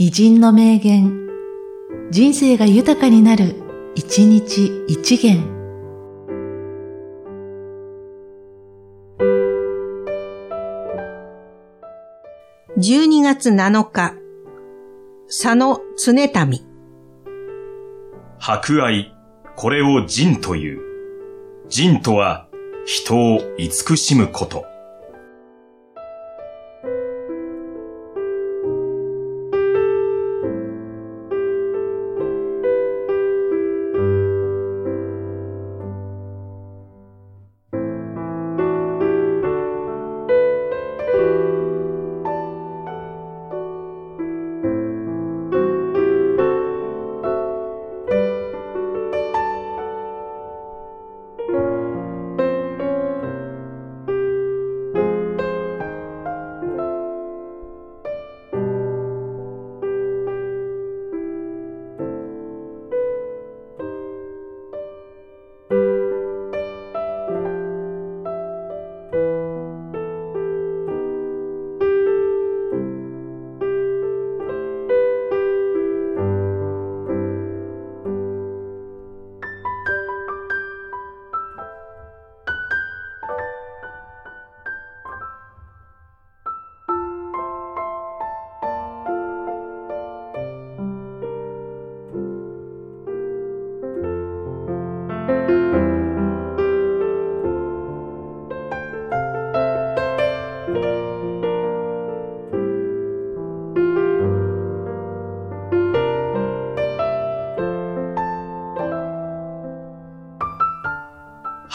偉人の名言、人生が豊かになる、一日一元。12月7日、佐野常民。博愛、これを仁という。仁とは、人を慈しむこと。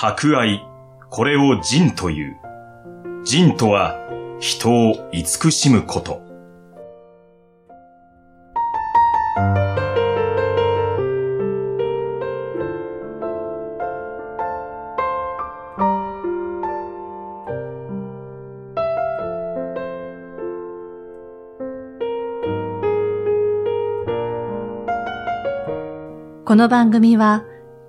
博愛、これを仁という。仁とは、人を慈しむこと。この番組は、